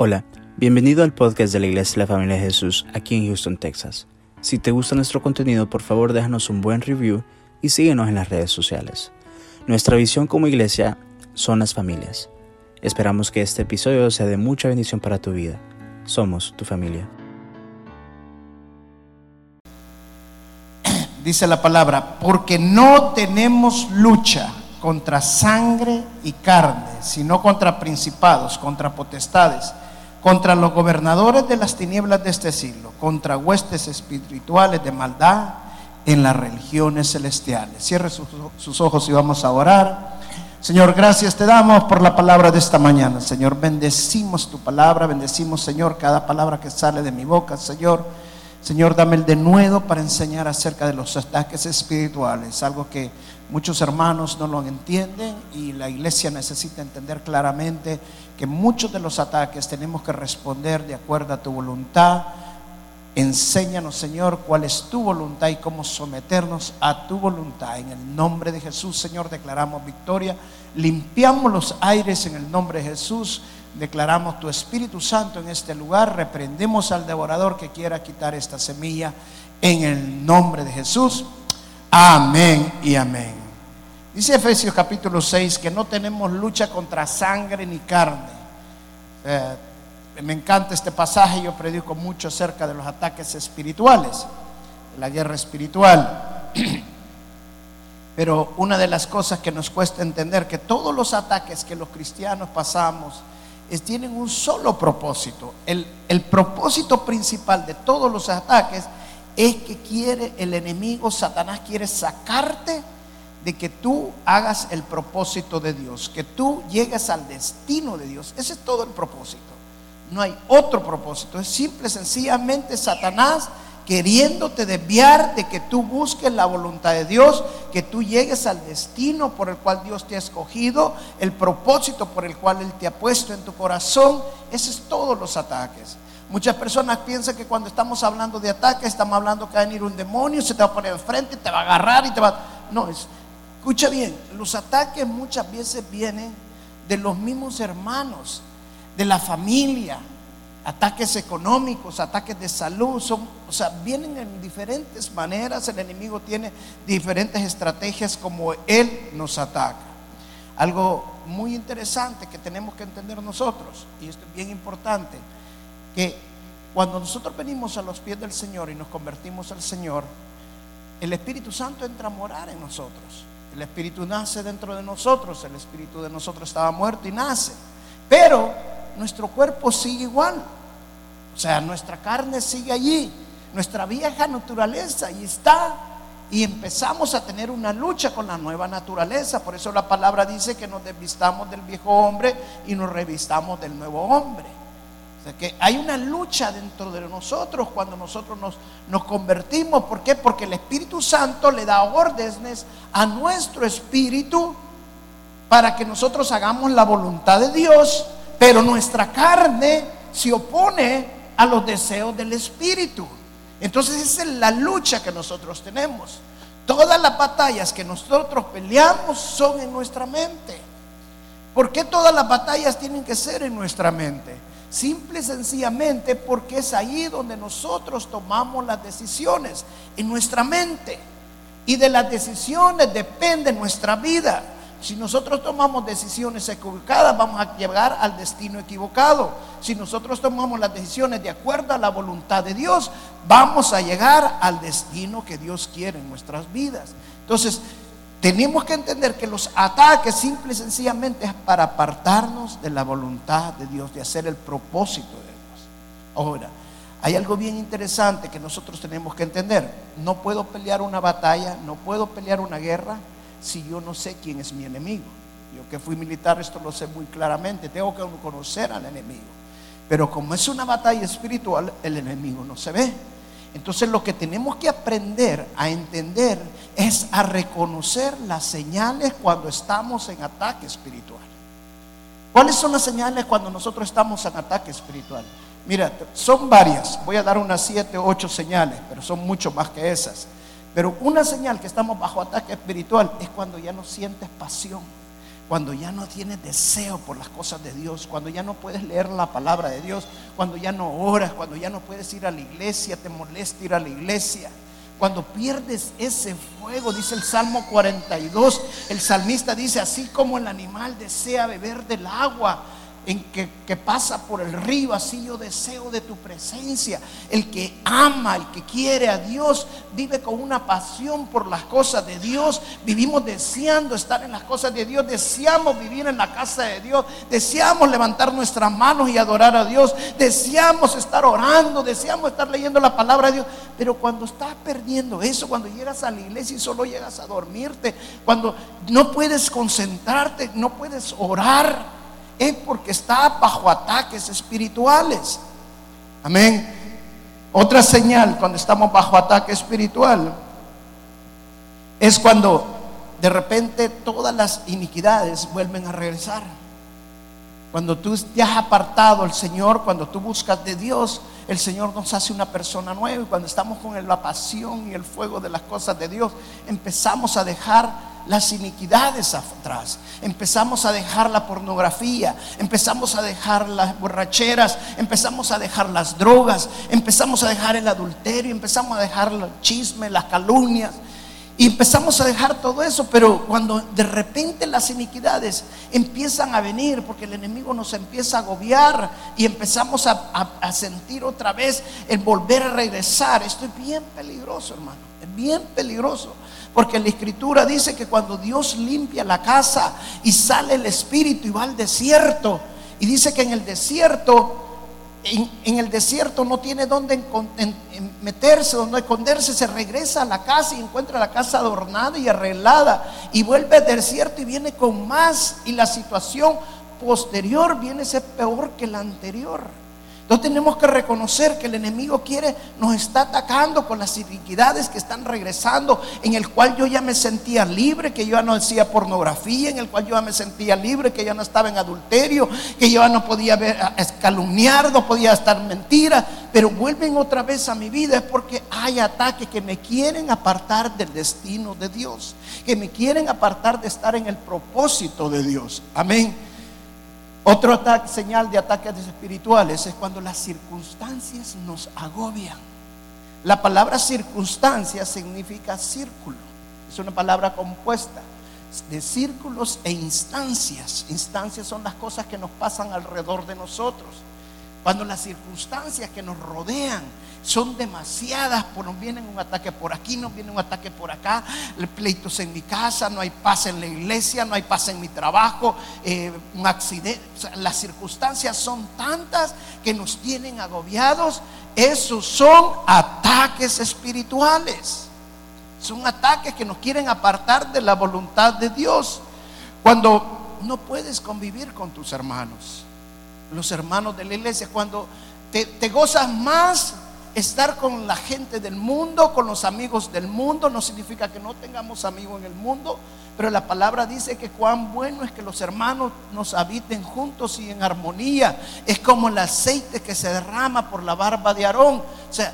Hola, bienvenido al podcast de la Iglesia de la Familia de Jesús aquí en Houston, Texas. Si te gusta nuestro contenido, por favor déjanos un buen review y síguenos en las redes sociales. Nuestra visión como iglesia son las familias. Esperamos que este episodio sea de mucha bendición para tu vida. Somos tu familia. Dice la palabra, porque no tenemos lucha contra sangre y carne, sino contra principados, contra potestades contra los gobernadores de las tinieblas de este siglo, contra huestes espirituales de maldad en las religiones celestiales. Cierre sus, ojos y vamos a orar. Señor, gracias te damos por la palabra de esta mañana. Señor, bendecimos tu palabra, bendecimos, Señor, cada palabra que sale de mi boca, Señor. Señor, dame el denuedo para enseñar acerca de los ataques espirituales, algo que muchos hermanos no lo entienden y la iglesia necesita entender claramente que muchos de los ataques tenemos que responder de acuerdo a tu voluntad. Enséñanos, Señor, cuál es tu voluntad y cómo someternos a tu voluntad. En el nombre de Jesús, Señor, declaramos victoria. Limpiamos los aires en el nombre de Jesús. Declaramos tu Espíritu Santo en este lugar. Reprendemos al devorador que quiera quitar esta semilla en el nombre de Jesús. Amén y amén. Dice Efesios capítulo 6 que no tenemos lucha contra sangre ni carne. Eh, me encanta este pasaje, yo predico mucho acerca de los ataques espirituales, de la guerra espiritual. Pero una de las cosas que nos cuesta entender que todos los ataques que los cristianos pasamos es, tienen un solo propósito. El, el propósito principal de todos los ataques es que quiere el enemigo, Satanás quiere sacarte de que tú hagas el propósito de Dios, que tú llegues al destino de Dios. Ese es todo el propósito. No hay otro propósito. Es simple, sencillamente Satanás queriéndote desviar de que tú busques la voluntad de Dios, que tú llegues al destino por el cual Dios te ha escogido, el propósito por el cual Él te ha puesto en tu corazón. Ese es todos los ataques. Muchas personas piensan que cuando estamos hablando de ataques, estamos hablando que va a venir un demonio, se te va a poner enfrente, te va a agarrar y te va... No, es, escucha bien, los ataques muchas veces vienen de los mismos hermanos, de la familia, ataques económicos, ataques de salud, son, o sea, vienen en diferentes maneras, el enemigo tiene diferentes estrategias como él nos ataca. Algo muy interesante que tenemos que entender nosotros, y esto es bien importante, que cuando nosotros venimos a los pies del Señor y nos convertimos al Señor, el Espíritu Santo entra a morar en nosotros. El Espíritu nace dentro de nosotros, el Espíritu de nosotros estaba muerto y nace. Pero nuestro cuerpo sigue igual. O sea, nuestra carne sigue allí, nuestra vieja naturaleza ahí está. Y empezamos a tener una lucha con la nueva naturaleza. Por eso la palabra dice que nos desvistamos del viejo hombre y nos revistamos del nuevo hombre que hay una lucha dentro de nosotros cuando nosotros nos, nos convertimos. ¿Por qué? Porque el Espíritu Santo le da órdenes a nuestro espíritu para que nosotros hagamos la voluntad de Dios, pero nuestra carne se opone a los deseos del Espíritu. Entonces esa es la lucha que nosotros tenemos. Todas las batallas que nosotros peleamos son en nuestra mente. ¿Por qué todas las batallas tienen que ser en nuestra mente? Simple y sencillamente porque es ahí donde nosotros tomamos las decisiones, en nuestra mente. Y de las decisiones depende nuestra vida. Si nosotros tomamos decisiones equivocadas, vamos a llegar al destino equivocado. Si nosotros tomamos las decisiones de acuerdo a la voluntad de Dios, vamos a llegar al destino que Dios quiere en nuestras vidas. Entonces, tenemos que entender que los ataques simple y sencillamente es para apartarnos de la voluntad de Dios, de hacer el propósito de Dios. Ahora, hay algo bien interesante que nosotros tenemos que entender. No puedo pelear una batalla, no puedo pelear una guerra si yo no sé quién es mi enemigo. Yo que fui militar esto lo sé muy claramente, tengo que conocer al enemigo. Pero como es una batalla espiritual, el enemigo no se ve. Entonces lo que tenemos que aprender a entender es a reconocer las señales cuando estamos en ataque espiritual. ¿Cuáles son las señales cuando nosotros estamos en ataque espiritual? Mira, son varias. Voy a dar unas siete o ocho señales, pero son mucho más que esas. Pero una señal que estamos bajo ataque espiritual es cuando ya no sientes pasión, cuando ya no tienes deseo por las cosas de Dios, cuando ya no puedes leer la palabra de Dios, cuando ya no oras, cuando ya no puedes ir a la iglesia, te molesta ir a la iglesia. Cuando pierdes ese fuego, dice el Salmo 42, el salmista dice, así como el animal desea beber del agua, en que, pasa por el río, así yo deseo de tu presencia. El que ama, el que quiere a Dios, vive con una pasión por las cosas de Dios. Vivimos deseando estar en las cosas de Dios, deseamos vivir en la casa de Dios, deseamos levantar nuestras manos y adorar a Dios, deseamos estar orando, deseamos estar leyendo la palabra de Dios. Pero cuando estás perdiendo eso, cuando llegas a la iglesia y solo llegas a dormirte, cuando no puedes concentrarte, no puedes orar, es porque está bajo ataques espirituales. Amén. Otra señal cuando estamos bajo ataque espiritual es cuando de repente todas las iniquidades vuelven a regresar. Cuando tú te has apartado el Señor, cuando tú buscas de Dios, el Señor nos hace una persona nueva. Y cuando estamos con la pasión y el fuego de las cosas de Dios, empezamos a dejar las iniquidades atrás. Empezamos a dejar la pornografía, empezamos a dejar las borracheras, empezamos a dejar las drogas, empezamos a dejar el adulterio, empezamos a dejar el chisme, las calumnias. Y empezamos a dejar todo eso, pero cuando de repente las iniquidades empiezan a venir, porque el enemigo nos empieza a agobiar y empezamos a, a sentir otra vez el volver a regresar, esto es bien peligroso, hermano, es bien peligroso. Porque la escritura dice que cuando Dios limpia la casa y sale el espíritu y va al desierto, y dice que en el desierto, en, el desierto no tiene dónde meterse, donde esconderse, se regresa a la casa y encuentra la casa adornada y arreglada, y vuelve al desierto y viene con más, y la situación posterior viene a ser peor que la anterior. Entonces tenemos que reconocer que el enemigo quiere, nos está atacando con las iniquidades que están regresando, en el cual yo ya me sentía libre, que yo ya no decía pornografía, en el cual yo ya me sentía libre, que ya no estaba en adulterio, que yo ya no podía ver, escalumniar, no podía estar mentira, pero vuelven otra vez a mi vida es porque hay ataques que me quieren apartar del destino de Dios, que me quieren apartar de estar en el propósito de Dios. Amén. Otro señal de ataques espirituales es cuando las circunstancias nos agobian. La palabra circunstancia significa círculo. Es una palabra compuesta de círculos e instancias. Instancias son las cosas que nos pasan alrededor de nosotros. Cuando las circunstancias que nos rodean son demasiadas, pues nos viene un ataque por aquí, nos viene un ataque por acá, pleitos en mi casa, no hay paz en la iglesia, no hay paz en mi trabajo, eh, un accidente. las circunstancias son tantas que nos tienen agobiados. Esos son ataques espirituales. Son ataques que nos quieren apartar de la voluntad de Dios. Cuando no puedes convivir con tus hermanos, los hermanos de la iglesia, cuando te, gozas más estar con la gente del mundo, con los amigos del mundo, no significa que no tengamos amigos en el mundo, pero la palabra dice que cuán bueno es que los hermanos nos habiten juntos y en armonía. Es como el aceite que se derrama por la barba de Aarón. O sea,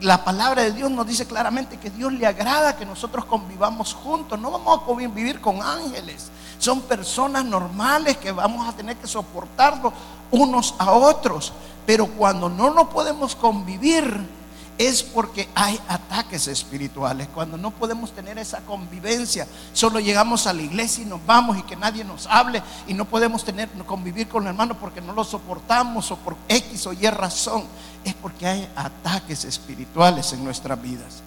la palabra de Dios nos dice claramente que Dios le agrada que nosotros convivamos juntos. No vamos a convivir con ángeles. Son personas normales que vamos a tener que soportarlo unos a otros. Pero cuando no nos podemos convivir es porque hay ataques espirituales. Cuando no podemos tener esa convivencia, solo llegamos a la iglesia y nos vamos y que nadie nos hable y no podemos tener convivir con el hermano porque no lo soportamos o por X o Y razón, es porque hay ataques espirituales en nuestras vidas.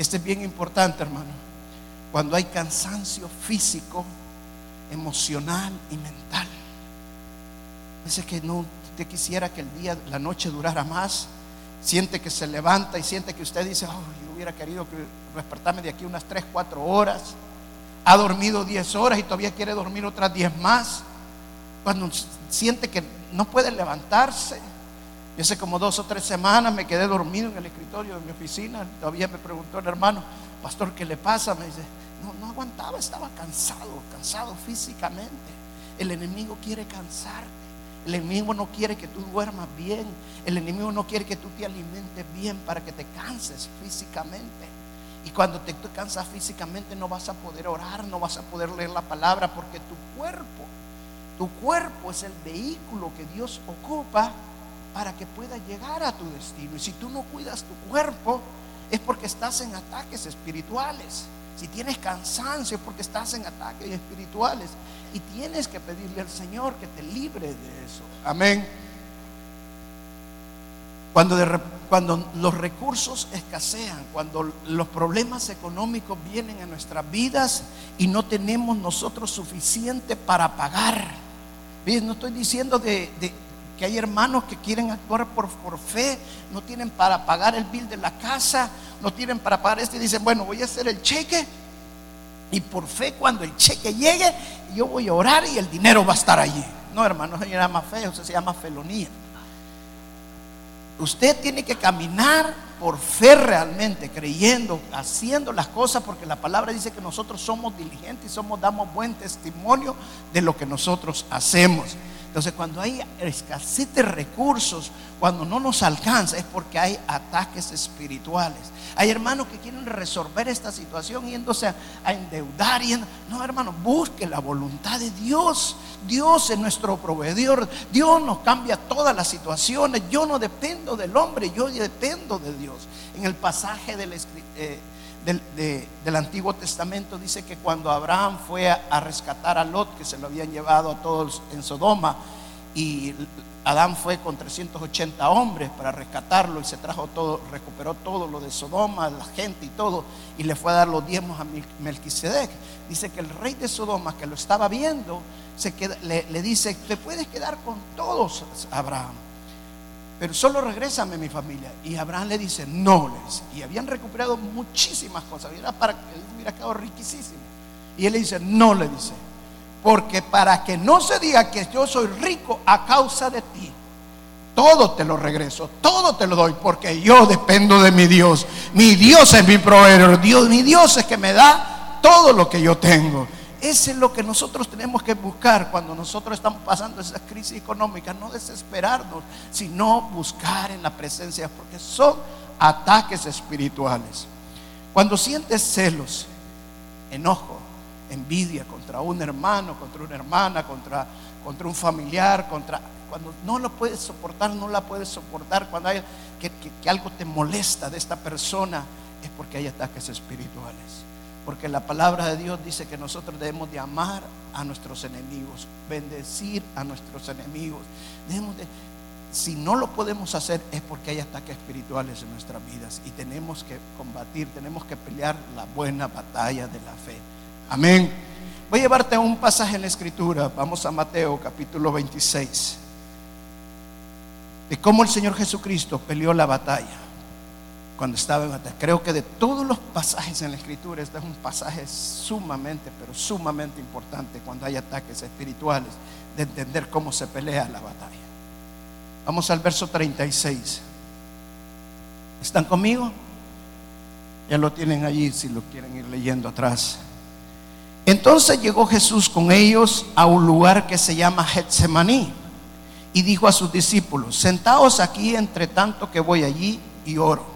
Este es bien importante, hermano. Cuando hay cansancio físico, emocional y mental. A que no usted quisiera que el día, la noche durara más, siente que se levanta y siente que usted dice, oh, yo hubiera querido que despertarme de aquí unas 3, 4 horas, ha dormido 10 horas y todavía quiere dormir otras 10 más, cuando siente que no puede levantarse. Yo hace como dos o tres semanas me quedé dormido en el escritorio de mi oficina, todavía me preguntó el hermano, pastor, ¿qué le pasa? Me dice, no, no aguantaba, estaba cansado, cansado físicamente. El enemigo quiere cansarte. El enemigo no quiere que tú duermas bien. El enemigo no quiere que tú te alimentes bien para que te canses físicamente. Y cuando te cansas físicamente no vas a poder orar, no vas a poder leer la palabra porque tu cuerpo, tu cuerpo es el vehículo que Dios ocupa para que pueda llegar a tu destino. Y si tú no cuidas tu cuerpo, es porque estás en ataques espirituales. Si tienes cansancio es porque estás en ataques espirituales. Y tienes que pedirle al Señor que te libre de eso. Amén. Cuando, los recursos escasean, cuando los problemas económicos vienen a nuestras vidas y no tenemos nosotros suficiente para pagar. No estoy diciendo de, hay hermanos que quieren actuar por, por, fe, no tienen para pagar el bill de la casa, no tienen para pagar esto y dicen, bueno, voy a hacer el cheque y por fe cuando el cheque llegue, yo voy a orar y el dinero va a estar allí. No, hermano, eso se llama fe, eso se llama felonía. Usted tiene que caminar por fe realmente, creyendo, haciendo las cosas, porque la palabra dice que nosotros somos diligentes y somos, damos buen testimonio de lo que nosotros hacemos. Entonces, cuando hay escasez de recursos, cuando no nos alcanza, es porque hay ataques espirituales. Hay hermanos que quieren resolver esta situación yéndose a, endeudar. Y no, hermano, busque la voluntad de Dios. Dios es nuestro proveedor. Dios nos cambia todas las situaciones. Yo no dependo del hombre, yo dependo de Dios. En el pasaje del, eh, del, Antiguo Testamento dice que cuando Abraham fue a, rescatar a Lot, que se lo habían llevado a todos en Sodoma, y Adán fue con 380 hombres para rescatarlo y se trajo todo, recuperó todo lo de Sodoma, la gente y todo, y le fue a dar los diezmos a Melquisedec. Dice que el rey de Sodoma, que lo estaba viendo, se le, le, dice: Te puedes quedar con todos, Abraham pero solo regrésame mi familia. Y Abraham le dice, no, les. Y habían recuperado muchísimas cosas. Era para él hubiera quedado riquísimo. Y él le dice, no, le dice, porque para que no se diga que yo soy rico a causa de ti, todo te lo regreso, todo te lo doy, porque yo dependo de mi Dios. Mi Dios es mi proveedor, Dios, mi Dios es que me da todo lo que yo tengo. Eso es lo que nosotros tenemos que buscar cuando nosotros estamos pasando esa crisis económica. No desesperarnos, sino buscar en la presencia, porque son ataques espirituales. Cuando sientes celos, enojo, envidia contra un hermano, contra una hermana, contra, contra un familiar, contra cuando no lo puedes soportar, no la puedes soportar, cuando hay que, que algo te molesta de esta persona, es porque hay ataques espirituales. Porque la palabra de Dios dice que nosotros debemos de amar a nuestros enemigos, bendecir a nuestros enemigos. Debemos de, si no lo podemos hacer es porque hay ataques espirituales en nuestras vidas y tenemos que combatir, tenemos que pelear la buena batalla de la fe. Amén. Voy a llevarte a un pasaje en la escritura. Vamos a Mateo capítulo 26. De cómo el Señor Jesucristo peleó la batalla cuando estaba en batalla. Creo que de todos los pasajes en la escritura, este es un pasaje sumamente, pero sumamente importante cuando hay ataques espirituales, de entender cómo se pelea la batalla. Vamos al verso 36. ¿Están conmigo? Ya lo tienen allí si lo quieren ir leyendo atrás. Entonces llegó Jesús con ellos a un lugar que se llama Getsemaní y dijo a sus discípulos, sentaos aquí entre tanto que voy allí y oro.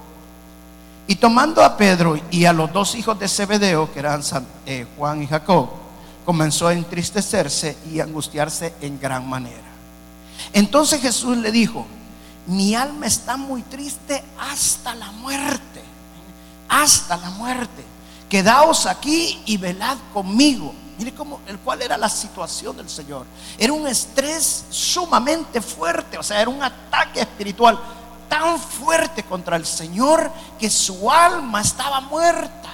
Y tomando a Pedro y a los dos hijos de Zebedeo, que eran eh, Juan y Jacob, comenzó a entristecerse y angustiarse en gran manera. Entonces Jesús le dijo, mi alma está muy triste hasta la muerte, hasta la muerte. Quedaos aquí y velad conmigo. Mire cómo, el cual era la situación del Señor. Era un estrés sumamente fuerte, o sea, era un ataque espiritual tan fuerte contra el Señor que su alma estaba muerta.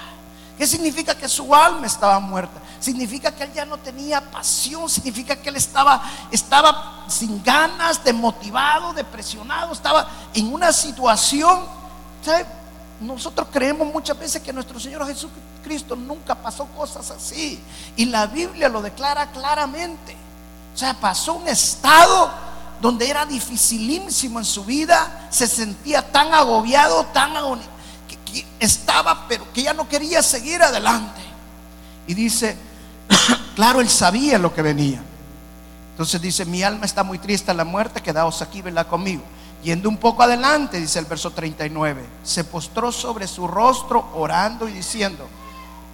¿Qué significa que su alma estaba muerta? Significa que él ya no tenía pasión, significa que él estaba, estaba sin ganas, demotivado, depresionado, estaba en una situación. Nosotros creemos muchas veces que nuestro Señor Jesucristo nunca pasó cosas así. Y la Biblia lo declara claramente. O sea, pasó un estado donde era dificilísimo en su vida, se sentía tan agobiado, tan que, estaba, pero que ya no quería seguir adelante. Y dice, claro, él sabía lo que venía. Entonces dice, mi alma está muy triste a la muerte, quedaos aquí, vela conmigo. Yendo un poco adelante, dice el verso 39, se postró sobre su rostro orando y diciendo,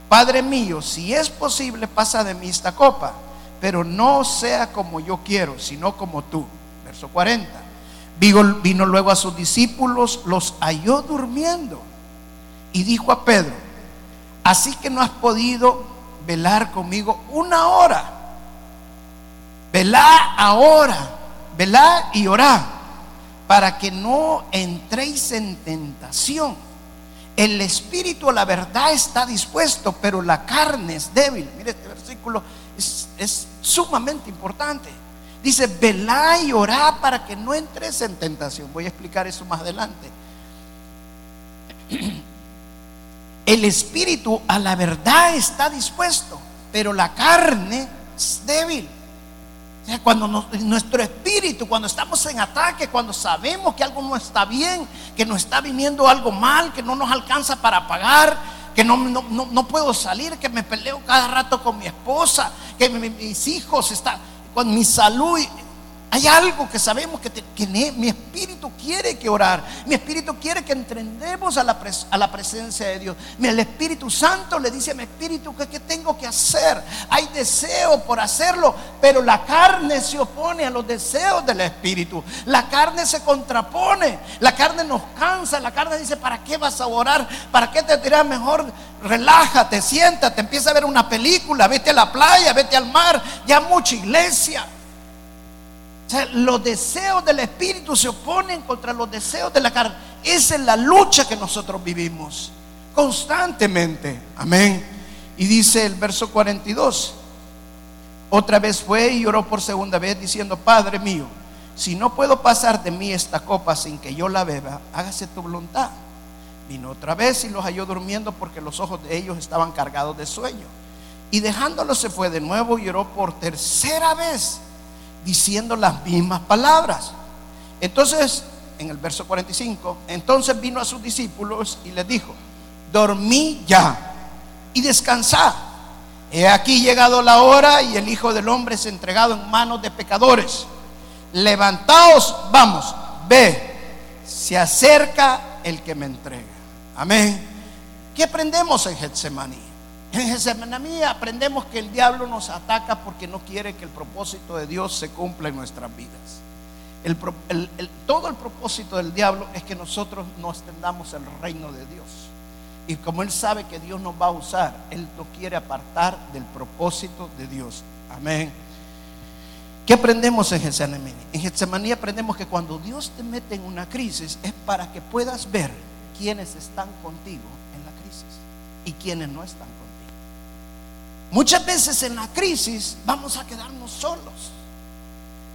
Padre mío, si es posible, pasa de mí esta copa, pero no sea como yo quiero, sino como tú. Verso 40. Vino, luego a sus discípulos, los halló durmiendo y dijo a Pedro, así que no has podido velar conmigo una hora. Velá ahora, velá y orá, para que no entréis en tentación. El espíritu la verdad está dispuesto, pero la carne es débil. Mire, este versículo es sumamente importante. Dice, velá y orá para que no entres en tentación. Voy a explicar eso más adelante. El espíritu a la verdad está dispuesto, pero la carne es débil. cuando nuestro espíritu, cuando estamos en ataque, cuando sabemos que algo no está bien, que nos está viniendo algo mal, que no nos alcanza para pagar, que no, no, puedo salir, que me peleo cada rato con mi esposa, que mis hijos están con mi salud. Hay algo que sabemos que, mi espíritu quiere que orar. Mi espíritu quiere que entendemos a la, presencia de Dios. El Espíritu Santo le dice a mi espíritu que, tengo que hacer. Hay deseo por hacerlo, pero la carne se opone a los deseos del espíritu. La carne se contrapone. La carne nos cansa. La carne dice, ¿para qué vas a orar? ¿Para qué te dirás mejor? Relájate, siéntate, empieza a ver una película, vete a la playa, vete al mar. Ya mucha iglesia los deseos del espíritu se oponen contra los deseos de la carne. Esa es la lucha que nosotros vivimos constantemente. Amén. Y dice el verso 42. Otra vez fue y oró por segunda vez diciendo, Padre mío, si no puedo pasar de mí esta copa sin que yo la beba, hágase tu voluntad. Vino otra vez y los halló durmiendo porque los ojos de ellos estaban cargados de sueño. Y dejándolos se fue de nuevo y oró por tercera vez diciendo las mismas palabras. Entonces, en el verso 45, entonces vino a sus discípulos y les dijo, dormí ya y descansad. He aquí llegado la hora y el Hijo del Hombre es entregado en manos de pecadores. Levantaos, vamos, ve, se acerca el que me entrega. Amén. ¿Qué aprendemos en Getsemaní? En Getsemaní aprendemos que el diablo nos ataca porque no quiere que el propósito de Dios se cumpla en nuestras vidas. todo el propósito del diablo es que nosotros no extendamos el reino de Dios. Y como Él sabe que Dios nos va a usar, Él nos quiere apartar del propósito de Dios. Amén. ¿Qué aprendemos en Getsemaní? En Getsemaní aprendemos que cuando Dios te mete en una crisis es para que puedas ver quiénes están contigo en la crisis y quiénes no están. Muchas veces en la crisis vamos a quedarnos solos.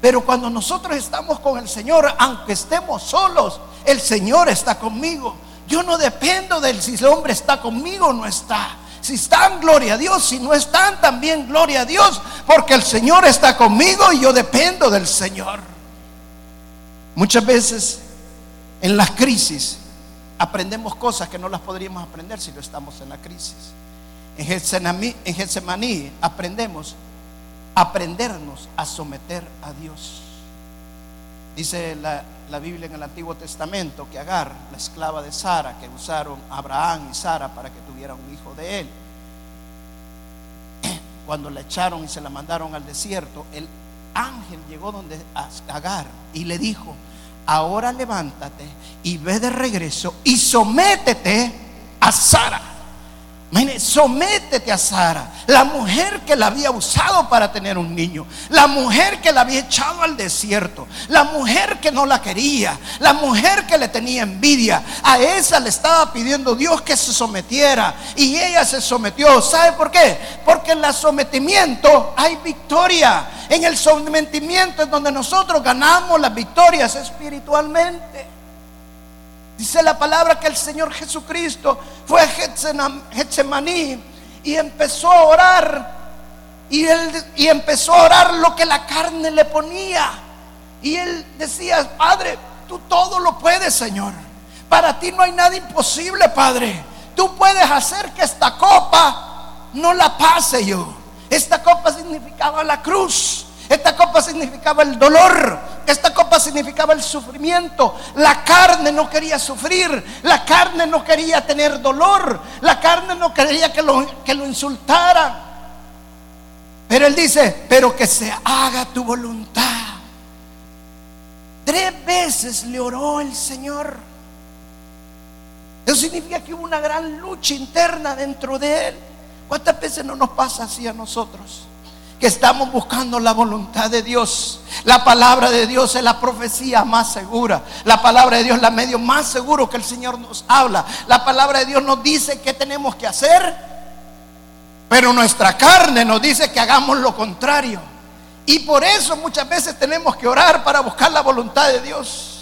Pero cuando nosotros estamos con el Señor, aunque estemos solos, el Señor está conmigo. Yo no dependo de si el hombre está conmigo o no está. Si están, gloria a Dios. Si no están, también gloria a Dios. Porque el Señor está conmigo y yo dependo del Señor. Muchas veces en las crisis aprendemos cosas que no las podríamos aprender si no estamos en la crisis. En Getsemaní, aprendemos aprendernos a someter a Dios. Dice la, la, Biblia en el Antiguo Testamento que Agar, la esclava de Sara, que usaron Abraham y Sara para que tuvieran un hijo de él, cuando la echaron y se la mandaron al desierto, el ángel llegó donde Agar y le dijo, ahora levántate y ve de regreso y sométete a Sara sométete a Sara, la mujer que la había usado para tener un niño, la mujer que la había echado al desierto, la mujer que no la quería, la mujer que le tenía envidia. A esa le estaba pidiendo Dios que se sometiera y ella se sometió. ¿Sabe por qué? Porque en el sometimiento hay victoria. En el sometimiento es donde nosotros ganamos las victorias espiritualmente. Dice la palabra que el Señor Jesucristo fue a Getsemaní y empezó a orar. Y, él, y empezó a orar lo que la carne le ponía. Y él decía, Padre, tú todo lo puedes, Señor. Para ti no hay nada imposible, Padre. Tú puedes hacer que esta copa no la pase yo. Esta copa significaba la cruz. Esta copa significaba el dolor. Esta copa significaba el sufrimiento. La carne no quería sufrir. La carne no quería tener dolor. La carne no quería que lo, que lo insultaran. Pero él dice, pero que se haga tu voluntad. Tres veces le oró el Señor. Eso significa que hubo una gran lucha interna dentro de él. ¿Cuántas veces no nos pasa así a nosotros? Que estamos buscando la voluntad de Dios. La palabra de Dios es la profecía más segura. La palabra de Dios es la medio más seguro que el Señor nos habla. La palabra de Dios nos dice qué tenemos que hacer. Pero nuestra carne nos dice que hagamos lo contrario. Y por eso muchas veces tenemos que orar para buscar la voluntad de Dios.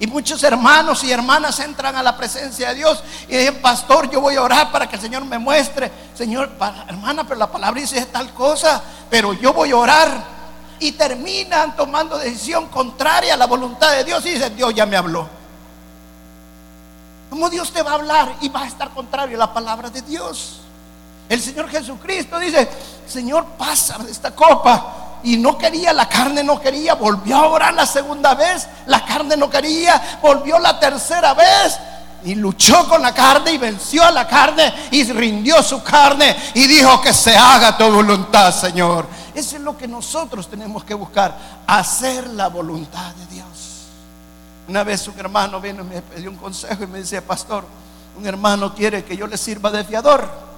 Y muchos hermanos y hermanas entran a la presencia de Dios y dicen, pastor, yo voy a orar para que el Señor me muestre. Señor, hermana, pero la palabra dice tal cosa, pero yo voy a orar. Y terminan tomando decisión contraria a la voluntad de Dios y dicen, Dios ya me habló. ¿Cómo Dios te va a hablar y va a estar contrario a la palabra de Dios? El Señor Jesucristo dice, Señor, pasa de esta copa y no quería, la carne no quería, volvió a orar la segunda vez, la carne no quería, volvió la tercera vez y luchó con la carne y venció a la carne y rindió su carne y dijo que se haga tu voluntad, Señor. Eso es lo que nosotros tenemos que buscar, hacer la voluntad de Dios. Una vez un hermano vino y me pidió un consejo y me dice, pastor, un hermano quiere que yo le sirva de fiador.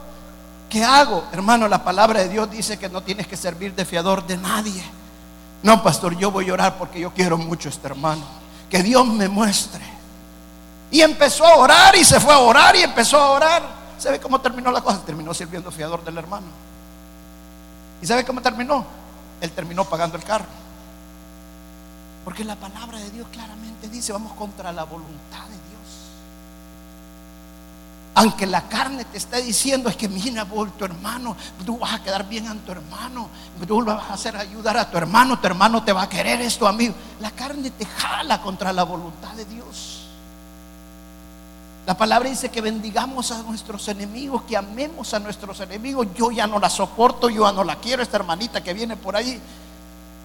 ¿Qué hago? Hermano, la palabra de Dios dice que no tienes que servir de fiador de nadie. No, pastor, yo voy a orar porque yo quiero mucho a este hermano. Que Dios me muestre. Y empezó a orar y se fue a orar y empezó a orar. ¿Sabe cómo terminó la cosa? Terminó sirviendo fiador del hermano. ¿Y sabe cómo terminó? Él terminó pagando el carro. Porque la palabra de Dios claramente dice, vamos contra la voluntad de Dios. Aunque la carne te está diciendo es que mira, vos, tu hermano, tú vas a quedar bien a tu hermano, tú lo vas a hacer ayudar a tu hermano, tu hermano te va a querer esto, amigo. La carne te jala contra la voluntad de Dios. La palabra dice que bendigamos a nuestros enemigos, que amemos a nuestros enemigos. Yo ya no la soporto, yo ya no la quiero, esta hermanita que viene por ahí.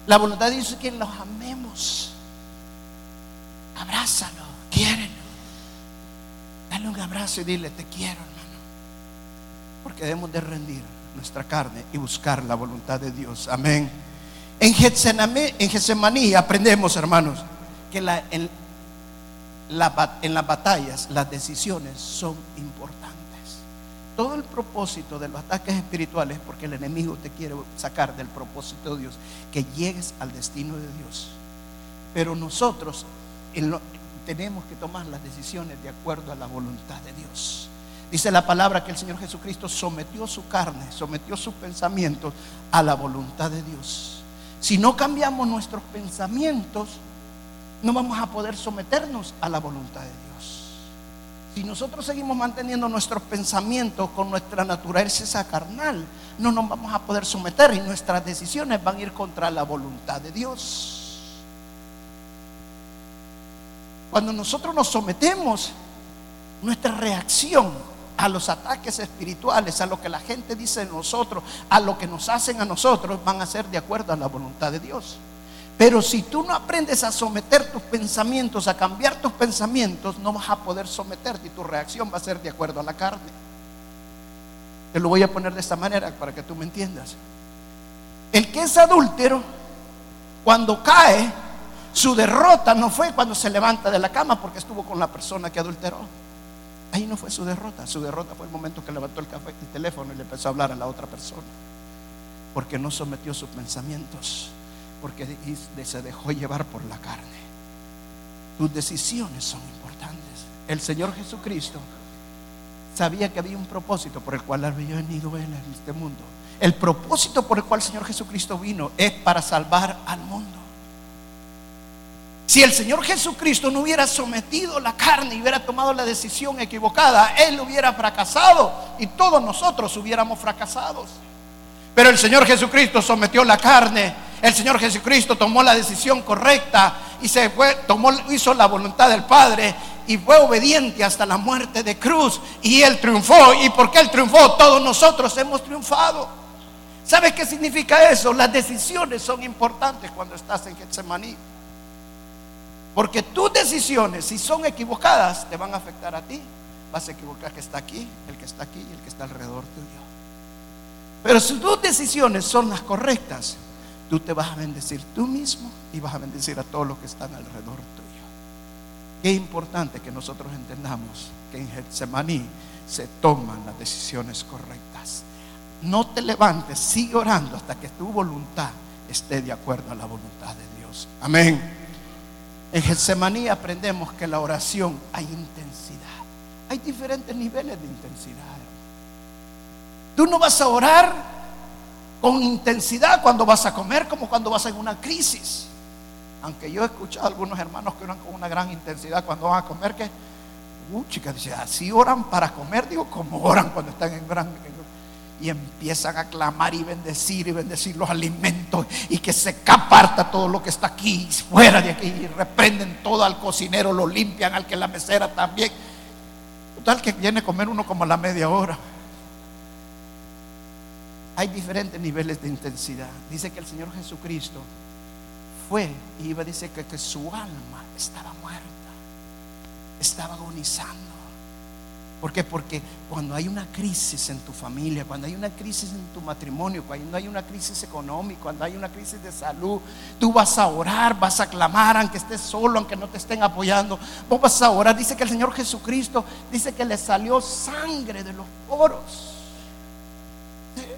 La voluntad dice que los amemos. Abrázalo, quieren. Dale abrazo y dile, te quiero, hermano. Porque debemos de rendir nuestra carne y buscar la voluntad de Dios. Amén. En Getsemaní, aprendemos, hermanos, que en, en las batallas las decisiones son importantes. Todo el propósito de los ataques espirituales es porque el enemigo te quiere sacar del propósito de Dios, que llegues al destino de Dios. Pero nosotros, en lo, tenemos que tomar las decisiones de acuerdo a la voluntad de Dios. Dice la palabra que el Señor Jesucristo sometió su carne, sometió sus pensamientos a la voluntad de Dios. Si no cambiamos nuestros pensamientos, no vamos a poder someternos a la voluntad de Dios. Si nosotros seguimos manteniendo nuestros pensamientos con nuestra naturaleza carnal, no nos vamos a poder someter y nuestras decisiones van a ir contra la voluntad de Dios. Cuando nosotros nos sometemos, nuestra reacción a los ataques espirituales, a lo que la gente dice de nosotros, a lo que nos hacen a nosotros, van a ser de acuerdo a la voluntad de Dios. Pero si tú no aprendes a someter tus pensamientos, a cambiar tus pensamientos, no vas a poder someterte y tu reacción va a ser de acuerdo a la carne. Te lo voy a poner de esta manera para que tú me entiendas. El que es adúltero, cuando cae, su derrota no fue cuando se levanta de la cama porque estuvo con la persona que adulteró. Ahí no fue su derrota. Su derrota fue el momento que levantó el, café, el teléfono y le empezó a hablar a la otra persona. Porque no sometió sus pensamientos. Porque se dejó llevar por la carne. Tus decisiones son importantes. El Señor Jesucristo sabía que había un propósito por el cual había venido Él en este mundo. El propósito por el cual el Señor Jesucristo vino es para salvar al mundo. Si el Señor Jesucristo no hubiera sometido la carne y hubiera tomado la decisión equivocada, Él hubiera fracasado y todos nosotros hubiéramos fracasados. Pero el Señor Jesucristo sometió la carne, el Señor Jesucristo tomó la decisión correcta y se fue, tomó, hizo la voluntad del Padre y fue obediente hasta la muerte de cruz y Él triunfó. ¿Y porque Él triunfó? Todos nosotros hemos triunfado. ¿Sabes qué significa eso? Las decisiones son importantes cuando estás en Getsemaní. Porque tus decisiones, si son equivocadas, te van a afectar a ti. Vas a equivocar que está aquí, el que está aquí y el que está alrededor tuyo. Pero si tus decisiones son las correctas, tú te vas a bendecir tú mismo y vas a bendecir a todos los que están alrededor tuyo. Qué importante que nosotros entendamos que en Getsemaní se toman las decisiones correctas. No te levantes, sigue orando hasta que tu voluntad esté de acuerdo a la voluntad de Dios. Amén. En Getsemaní aprendemos que la oración hay intensidad. Hay diferentes niveles de intensidad. Tú no vas a orar con intensidad cuando vas a comer como cuando vas en una crisis. Aunque yo he escuchado a algunos hermanos que oran con una gran intensidad cuando van a comer, que, uh, chicas, así oran para comer, digo, como oran cuando están en gran, y empiezan a clamar y bendecir y bendecir los alimentos y que se caparta todo lo que está aquí fuera de aquí y reprenden todo al cocinero, lo limpian al que la mesera también. Total que viene a comer uno como a la media hora. Hay diferentes niveles de intensidad. Dice que el Señor Jesucristo fue y iba decir que, que su alma estaba muerta, estaba agonizando. ¿Por qué? Porque cuando hay una crisis en tu familia, cuando hay una crisis en tu matrimonio, cuando hay una crisis económica, cuando hay una crisis de salud, tú vas a orar, vas a clamar, aunque estés solo, aunque no te estén apoyando, vos vas a orar. Dice que el Señor Jesucristo dice que le salió sangre de los poros.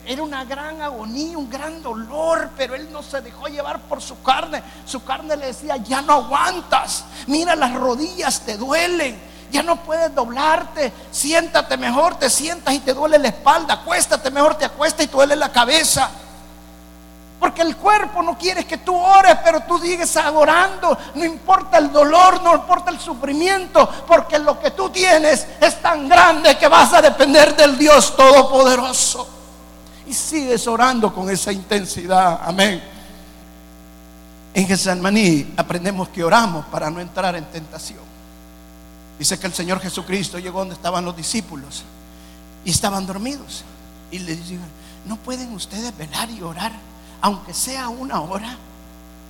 Era una gran agonía, un gran dolor, pero él no se dejó llevar por su carne. Su carne le decía, ya no aguantas, mira las rodillas te duelen ya no puedes doblarte, siéntate mejor, te sientas y te duele la espalda, acuéstate mejor, te acuestas y te duele la cabeza. Porque el cuerpo no quiere que tú ores, pero tú sigues adorando. No importa el dolor, no importa el sufrimiento, porque lo que tú tienes es tan grande que vas a depender del Dios Todopoderoso. Y sigues orando con esa intensidad. Amén. En Getsemaní aprendemos que oramos para no entrar en tentación. Dice que el Señor Jesucristo llegó donde estaban los discípulos y estaban dormidos. Y le dijeron, ¿no pueden ustedes velar y orar, aunque sea una hora?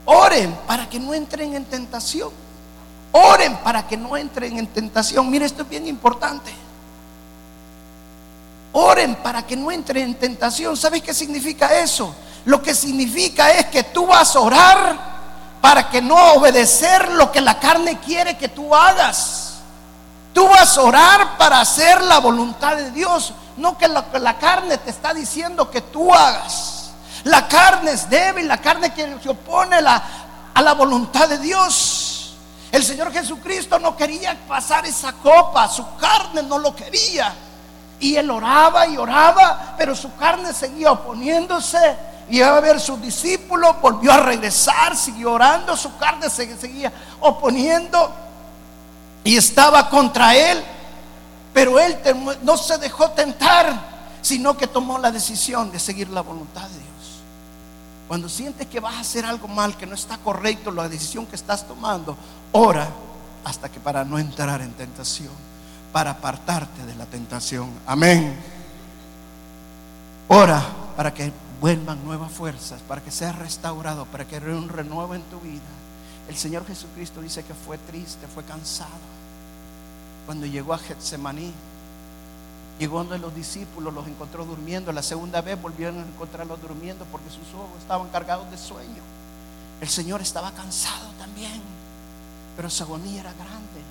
Oren para que no entren en tentación. Oren para que no entren en tentación. Mire, esto es bien importante. Oren para que no entren en tentación. ¿Sabes qué significa eso? Lo que significa es que tú vas a orar para que no obedecer lo que la carne quiere que tú hagas. Tú vas a orar para hacer la voluntad de Dios, no que la carne te está diciendo que tú hagas. La carne es débil, la carne que se opone a la voluntad de Dios. El Señor Jesucristo no quería pasar esa copa, su carne no lo quería. Y él oraba y oraba, pero su carne seguía oponiéndose. Y a ver sus discípulos, volvió a regresar, siguió orando, su carne seguía oponiendo y estaba contra él, pero él no se dejó tentar, sino que tomó la decisión de seguir la voluntad de Dios. Cuando sientes que vas a hacer algo mal, que no está correcto la decisión que estás tomando, ora hasta que para no entrar en tentación, para apartarte de la tentación. Amén. Ora para que vuelvan nuevas fuerzas, para que seas restaurado, para que haya un renuevo en tu vida. El Señor Jesucristo dice que fue triste, fue cansado. Cuando llegó a Getsemaní, llegó donde los discípulos los encontró durmiendo. La segunda vez volvieron a encontrarlos durmiendo porque sus ojos estaban cargados de sueño. El Señor estaba cansado también, pero su agonía era grande.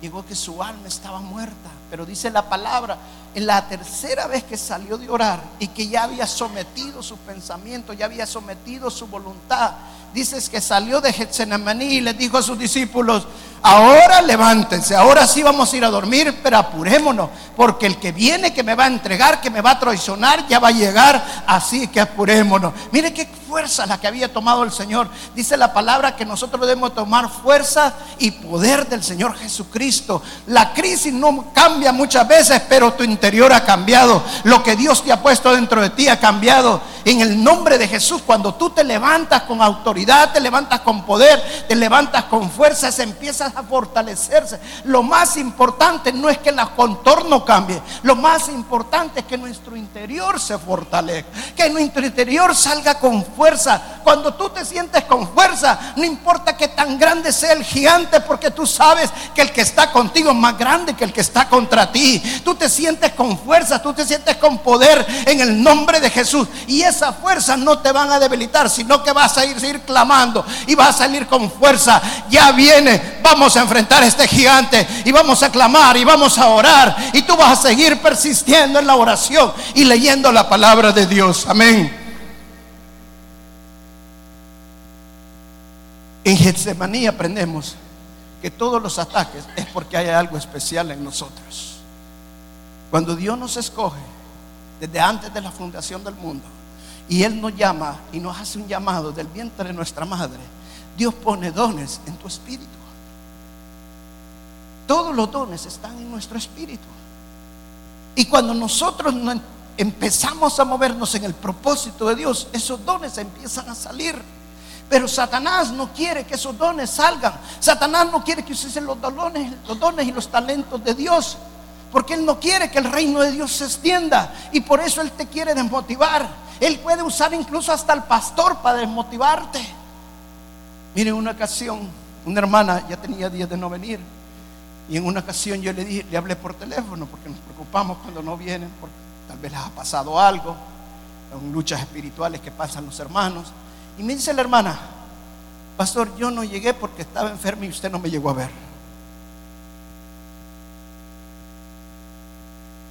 Llegó que su alma estaba muerta, pero dice la palabra, en la tercera vez que salió de orar y que ya había sometido su pensamiento, ya había sometido su voluntad, dices que salió de Getsemaní y le dijo a sus discípulos, ahora levántense, ahora sí vamos a ir a dormir, pero apurémonos, porque el que viene, que me va a entregar, que me va a traicionar, ya va a llegar, así que apurémonos. Mire qué fuerza la que había tomado el Señor. Dice la palabra que nosotros debemos tomar fuerza y poder del Señor Jesucristo. La crisis no cambia muchas veces, pero tu interior ha cambiado. Lo que Dios te ha puesto dentro de ti ha cambiado. En el nombre de Jesús, cuando tú te levantas con autoridad, te levantas con poder, te levantas con fuerzas, empiezas a fortalecerse. Lo más importante no es que el contorno cambie, lo más importante es que nuestro interior se fortalezca, que nuestro interior salga con fuerza. Cuando tú te sientes con fuerza, no importa que tan grande sea el gigante, porque tú sabes que el que está contigo es más grande que el que está contra ti. Tú te sientes con fuerza, tú te sientes con poder en el nombre de Jesús. Y esas fuerzas no te van a debilitar, sino que vas a ir, seguir clamando y vas a salir con fuerza. Ya viene, vamos a enfrentar a este gigante y vamos a clamar y vamos a orar. Y tú vas a seguir persistiendo en la oración y leyendo la palabra de Dios. Amén. En Getsemaní aprendemos que todos los ataques es porque hay algo especial en nosotros. Cuando Dios nos escoge, desde antes de la fundación del mundo. Y Él nos llama y nos hace un llamado del vientre de nuestra madre. Dios pone dones en tu espíritu. Todos los dones están en nuestro espíritu. Y cuando nosotros empezamos a movernos en el propósito de Dios, esos dones empiezan a salir. Pero Satanás no quiere que esos dones salgan. Satanás no quiere que usen los dones, los dones y los talentos de Dios. Porque Él no quiere que el reino de Dios se extienda. Y por eso Él te quiere desmotivar. Él puede usar incluso hasta el pastor para desmotivarte. Mire, una ocasión, una hermana ya tenía días de no venir. Y en una ocasión yo le dije, le hablé por teléfono porque nos preocupamos cuando no vienen, porque tal vez les ha pasado algo. Son luchas espirituales que pasan los hermanos. Y me dice la hermana, pastor, yo no llegué porque estaba enfermo y usted no me llegó a ver.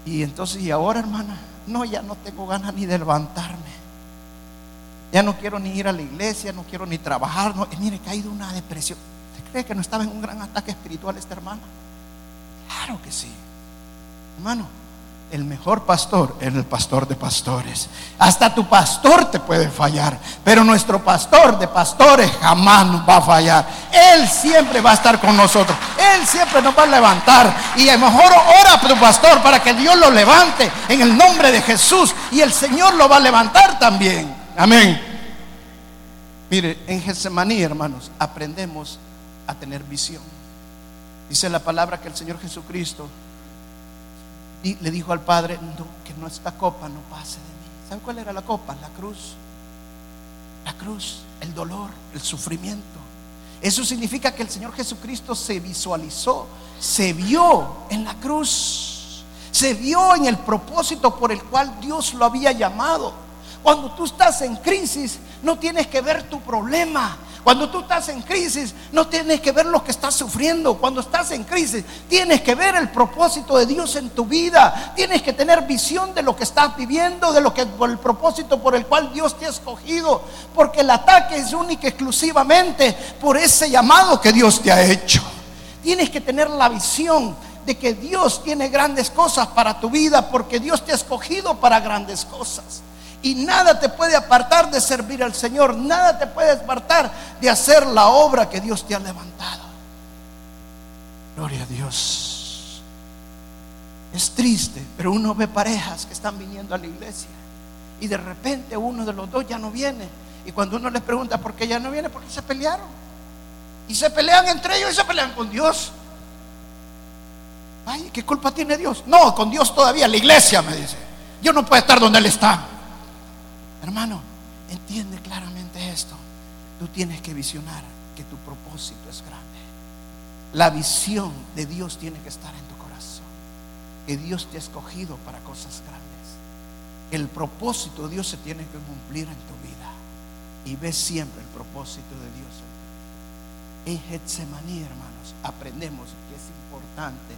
Y entonces, ¿y ahora, hermana? No, ya no tengo ganas ni de levantarme. Ya no quiero ni ir a la iglesia, no quiero ni trabajar. Mire, he caído una depresión. ¿Usted cree que no estaba en un gran ataque espiritual esta hermana? Claro que sí. Hermano, el mejor pastor es el pastor de pastores. Hasta tu pastor te puede fallar, pero nuestro pastor de pastores jamás nos va a fallar. Él siempre va a estar con nosotros. Él siempre nos va a levantar. Y a lo mejor ora a tu pastor para que Dios lo levante en el nombre de Jesús. Y el Señor lo va a levantar también. Amén. Mire, en Getsemaní, hermanos, aprendemos a tener visión. Dice la palabra que el Señor Jesucristo le dijo al Padre, que nuestra copa no pase de mí. ¿Sabe cuál era la copa? La cruz. La cruz, el dolor, el sufrimiento. Eso significa que el Señor Jesucristo se visualizó, se vio en la cruz, se vio en el propósito por el cual Dios lo había llamado. Cuando tú estás en crisis, no tienes que ver tu problema, cuando tú estás en crisis, no tienes que ver lo que estás sufriendo. Cuando estás en crisis, tienes que ver el propósito de Dios en tu vida. Tienes que tener visión de lo que estás viviendo, de lo que el propósito por el cual Dios te ha escogido. Porque el ataque es único exclusivamente por ese llamado que Dios te ha hecho. Tienes que tener la visión de que Dios tiene grandes cosas para tu vida porque Dios te ha escogido para grandes cosas. Y nada te puede apartar de servir al Señor. Nada te puede apartar de hacer la obra que Dios te ha levantado. Gloria a Dios. Es triste, pero uno ve parejas que están viniendo a la iglesia. Y de repente uno de los dos ya no viene. Y cuando uno les pregunta por qué ya no viene, porque se pelearon. Y se pelean entre ellos y se pelean con Dios. Ay, ¿qué culpa tiene Dios? No, con Dios todavía, la iglesia me dice. Yo no puedo estar donde Él está. Hermano, entiende claramente esto. Tú tienes que visionar que tu propósito es grande. La visión de Dios tiene que estar en tu corazón. Que Dios te ha escogido para cosas grandes. El propósito de Dios se tiene que cumplir en tu vida. Y ves siempre el propósito de Dios. En Getsemaní, hermanos, aprendemos que es importante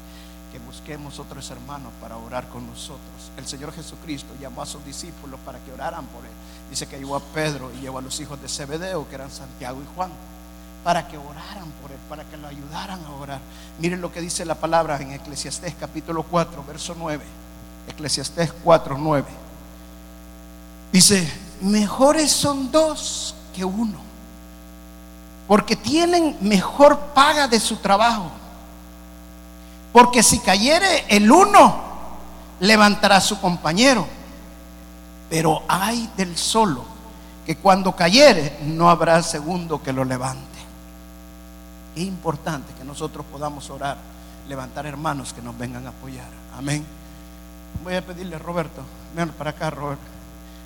que busquemos otros hermanos para orar con nosotros. El Señor Jesucristo llamó a sus discípulos para que oraran por Él. Dice que llevó a Pedro y llevó a los hijos de Zebedeo, que eran Santiago y Juan, para que oraran por Él, para que lo ayudaran a orar. Miren lo que dice la palabra en Eclesiastés capítulo 4, verso 9. Eclesiastés 4, 9. Dice, mejores son dos que uno, porque tienen mejor paga de su trabajo porque si cayere el uno, levantará a su compañero. Pero hay del solo, que cuando cayere no habrá segundo que lo levante. Es importante que nosotros podamos orar, levantar hermanos que nos vengan a apoyar. Amén. Voy a pedirle, Roberto, ven para acá, Roberto.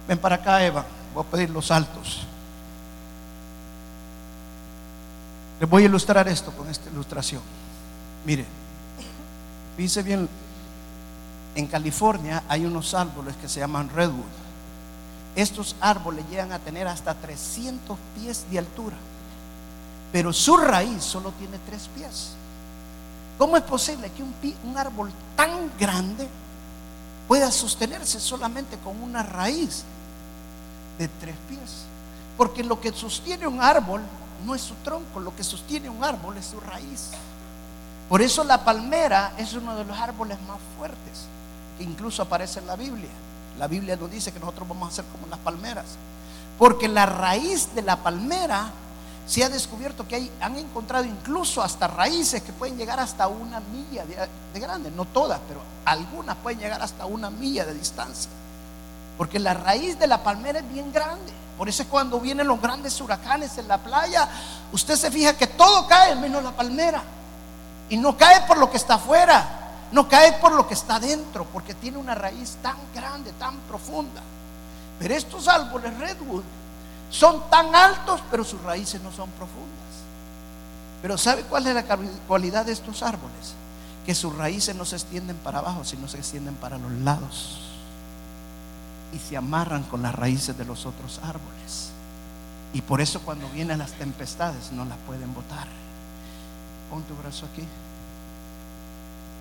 Ven para acá, Eva. Voy a pedir los saltos. Les voy a ilustrar esto con esta ilustración. Mire, dice bien, en California hay unos árboles que se llaman redwood. Estos árboles llegan a tener hasta 300 pies de altura, pero su raíz solo tiene 3 pies. ¿Cómo es posible que un, un árbol tan grande pueda sostenerse solamente con una raíz de 3 pies? Porque lo que sostiene un árbol no es su tronco, lo que sostiene un árbol es su raíz. Por eso la palmera es uno de los árboles más fuertes que incluso aparece en la Biblia. La Biblia nos dice que nosotros vamos a ser como las palmeras. Porque la raíz de la palmera se ha descubierto que hay, han encontrado incluso hasta raíces que pueden llegar hasta una milla de, de grande, no todas, pero algunas pueden llegar hasta una milla de distancia. Porque la raíz de la palmera es bien grande. Por eso es cuando vienen los grandes huracanes en la playa, usted se fija que todo cae menos la palmera. Y no cae por lo que está afuera, no cae por lo que está dentro, porque tiene una raíz tan grande, tan profunda. Pero estos árboles redwood son tan altos, pero sus raíces no son profundas. Pero ¿sabe cuál es la cualidad de estos árboles? Que sus raíces no se extienden para abajo, sino se extienden para los lados y se amarran con las raíces de los otros árboles. Y por eso cuando vienen las tempestades no las pueden botar. Pon tu brazo aquí.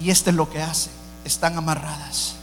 Y este es lo que hace. Están amarradas.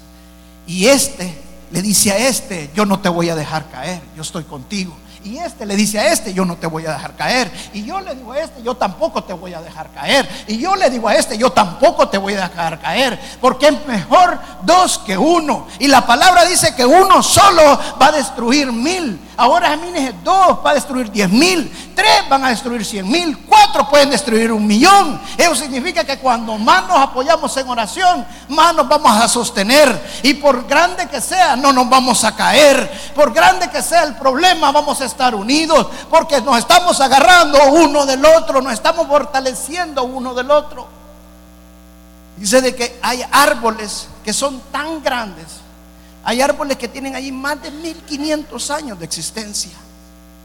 Y este le dice a este, yo no te voy a dejar caer, yo estoy contigo. Y este le dice a este, yo no te voy a dejar caer. Y yo le digo a este, yo tampoco te voy a dejar caer. Y yo le digo a este, yo tampoco te voy a dejar caer. Porque es mejor dos que uno. Y la palabra dice que uno solo va a destruir mil. Ahora es dos va a destruir diez mil. Tres van a destruir cien mil. Cuatro pueden destruir un millón. Eso significa que cuando más nos apoyamos en oración, más nos vamos a sostener. Y por grande que sea, no nos vamos a caer. Por grande que sea el problema, vamos a estar unidos. Porque nos estamos agarrando uno del otro. Nos estamos fortaleciendo uno del otro. Dice de que hay árboles que son tan grandes hay árboles que tienen ahí más de 1500 años de existencia.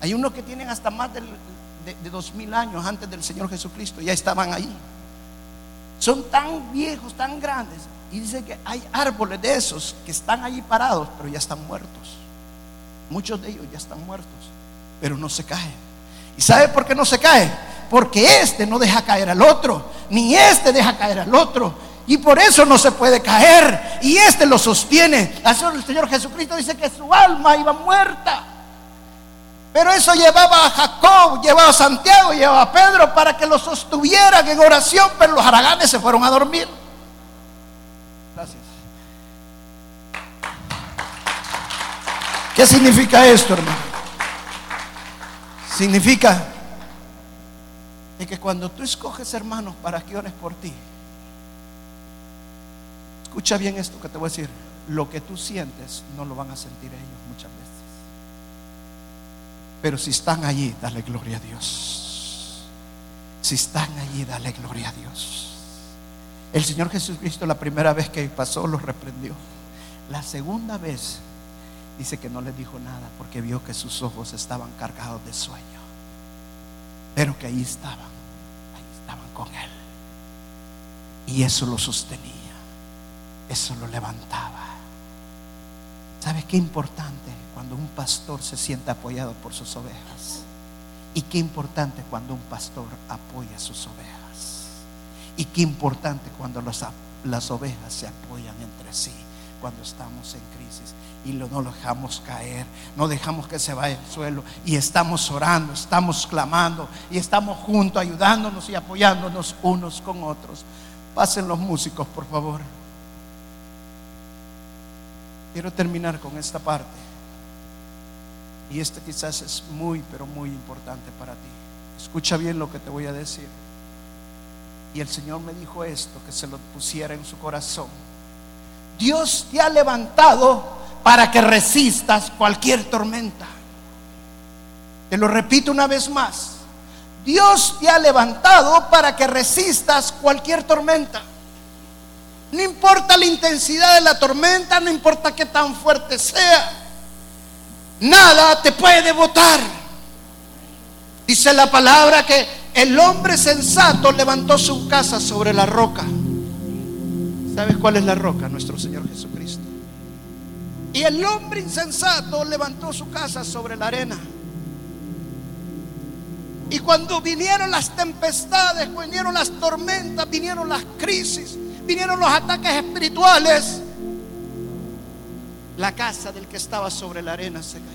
Hay unos que tienen hasta más de, de, 2000 años antes del Señor Jesucristo. Ya estaban ahí. Son tan viejos, tan grandes. Y dice que hay árboles de esos que están ahí parados, pero ya están muertos. Muchos de ellos ya están muertos, pero no se caen. ¿Y sabe por qué no se cae? Porque este no deja caer al otro, ni este deja caer al otro. Y por eso no se puede caer. Y este lo sostiene. El Señor Jesucristo dice que su alma iba muerta. Pero eso llevaba a Jacob, llevaba a Santiago, llevaba a Pedro para que lo sostuvieran en oración. Pero los haraganes se fueron a dormir. Gracias. ¿Qué significa esto, hermano? Significa que cuando tú escoges hermanos para que ores por ti, Escucha bien esto que te voy a decir. Lo que tú sientes no lo van a sentir ellos muchas veces. Pero si están allí, dale gloria a Dios. Si están allí, dale gloria a Dios. El Señor Jesucristo la primera vez que pasó los reprendió. La segunda vez dice que no le dijo nada porque vio que sus ojos estaban cargados de sueño. Pero que ahí estaban, ahí estaban con Él. Y eso lo sostenía eso lo levantaba. ¿Sabes qué importante cuando un pastor se siente apoyado por sus ovejas? Y qué importante cuando un pastor apoya a sus ovejas. Y qué importante cuando las ovejas se apoyan entre sí cuando estamos en crisis y no lo dejamos caer, no dejamos que se vaya al suelo y estamos orando, estamos clamando y estamos juntos ayudándonos y apoyándonos unos con otros. Pasen los músicos, por favor. Quiero terminar con esta parte. Y este quizás es muy, pero muy importante para ti. Escucha bien lo que te voy a decir. Y el Señor me dijo esto, que se lo pusiera en su corazón. Dios te ha levantado para que resistas cualquier tormenta. Te lo repito una vez más. Dios te ha levantado para que resistas cualquier tormenta. No importa la intensidad de la tormenta, no importa qué tan fuerte sea. Nada te puede botar. Dice la palabra que el hombre sensato levantó su casa sobre la roca. ¿Sabes cuál es la roca? Nuestro Señor Jesucristo. Y el hombre insensato levantó su casa sobre la arena. Y cuando vinieron las tempestades, vinieron las tormentas, vinieron las crisis, vinieron los ataques espirituales, la casa del que estaba sobre la arena se cayó.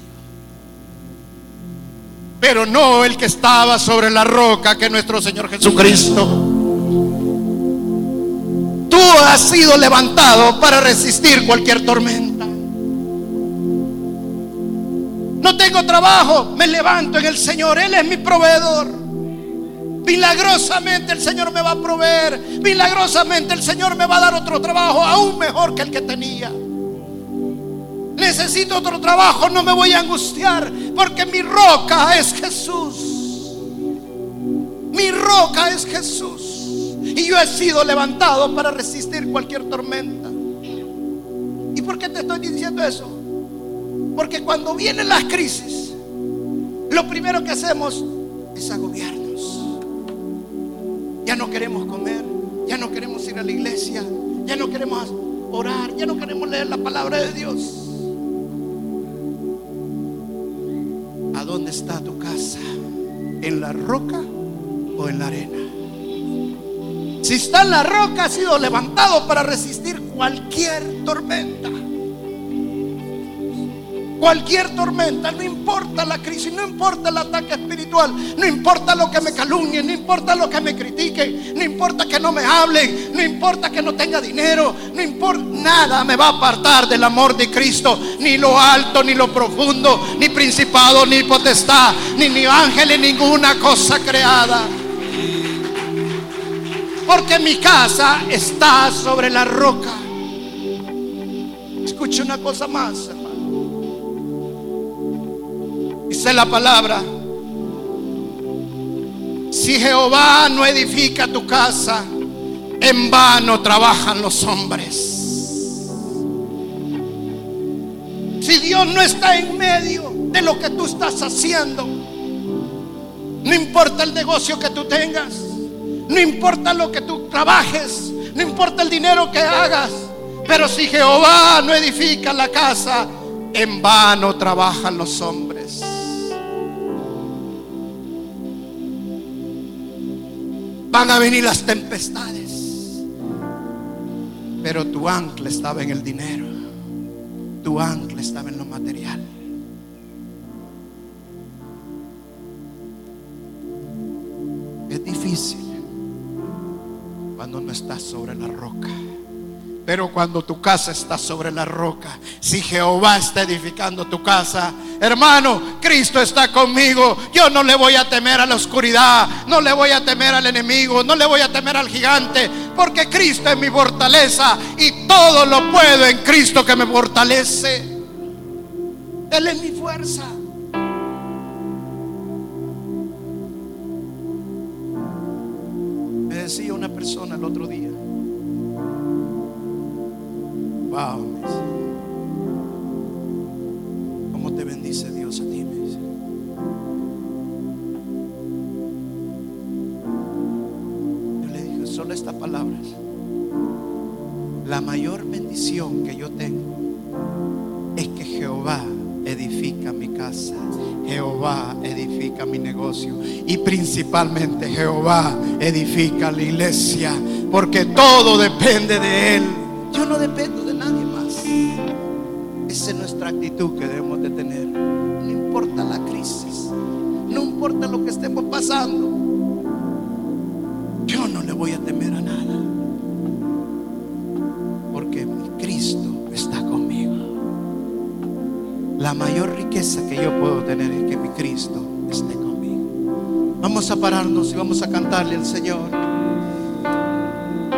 Pero no el que estaba sobre la roca, que es nuestro Señor Jesucristo. Tú has sido levantado para resistir cualquier tormenta. No tengo trabajo, me levanto en el Señor. Él es mi proveedor. Milagrosamente el Señor me va a proveer. Milagrosamente el Señor me va a dar otro trabajo aún mejor que el que tenía. Necesito otro trabajo, no me voy a angustiar porque mi roca es Jesús. Mi roca es Jesús. Y yo he sido levantado para resistir cualquier tormenta. ¿Y por qué te estoy diciendo eso? Porque cuando vienen las crisis, lo primero que hacemos es agobiarnos. Ya no queremos comer, ya no queremos ir a la iglesia, ya no queremos orar, ya no queremos leer la palabra de Dios. ¿A dónde está tu casa? ¿En la roca o en la arena? Si está en la roca, ha sido levantado para resistir cualquier tormenta cualquier tormenta, no importa la crisis, no importa el ataque espiritual, no importa lo que me calumnien, no importa lo que me critiquen, no importa que no me hablen, no importa que no tenga dinero, no importa nada me va a apartar del amor de Cristo, ni lo alto, ni lo profundo, ni principado, ni potestad, ni ni ángeles, ninguna cosa creada. Porque mi casa está sobre la roca. Escuche una cosa más, Dice la palabra, si Jehová no edifica tu casa, en vano trabajan los hombres. Si Dios no está en medio de lo que tú estás haciendo, no importa el negocio que tú tengas, no importa lo que tú trabajes, no importa el dinero que hagas, pero si Jehová no edifica la casa, en vano trabajan los hombres. Van a venir las tempestades. Pero tu ancla estaba en el dinero. Tu ancla estaba en lo material. Es difícil cuando no estás sobre la roca. Pero cuando tu casa está sobre la roca, si Jehová está edificando tu casa, hermano, Cristo está conmigo. Yo no le voy a temer a la oscuridad, no le voy a temer al enemigo, no le voy a temer al gigante, porque Cristo es mi fortaleza y todo lo puedo en Cristo que me fortalece. Él es mi fuerza. Decía una persona el otro día. Wow, ¿Cómo te bendice Dios a ti? Me Yo le dije, solo estas palabras. La mayor bendición que yo tengo es que Jehová edifica mi casa, Jehová edifica mi negocio y principalmente Jehová edifica la iglesia, porque todo depende de Él. Yo no dependo esa es nuestra actitud que debemos de tener. No importa la crisis, no importa lo que estemos pasando. Yo no le voy a temer a nada. La mayor riqueza que yo puedo tener es que mi Cristo esté conmigo. Vamos a pararnos y vamos a cantarle al Señor.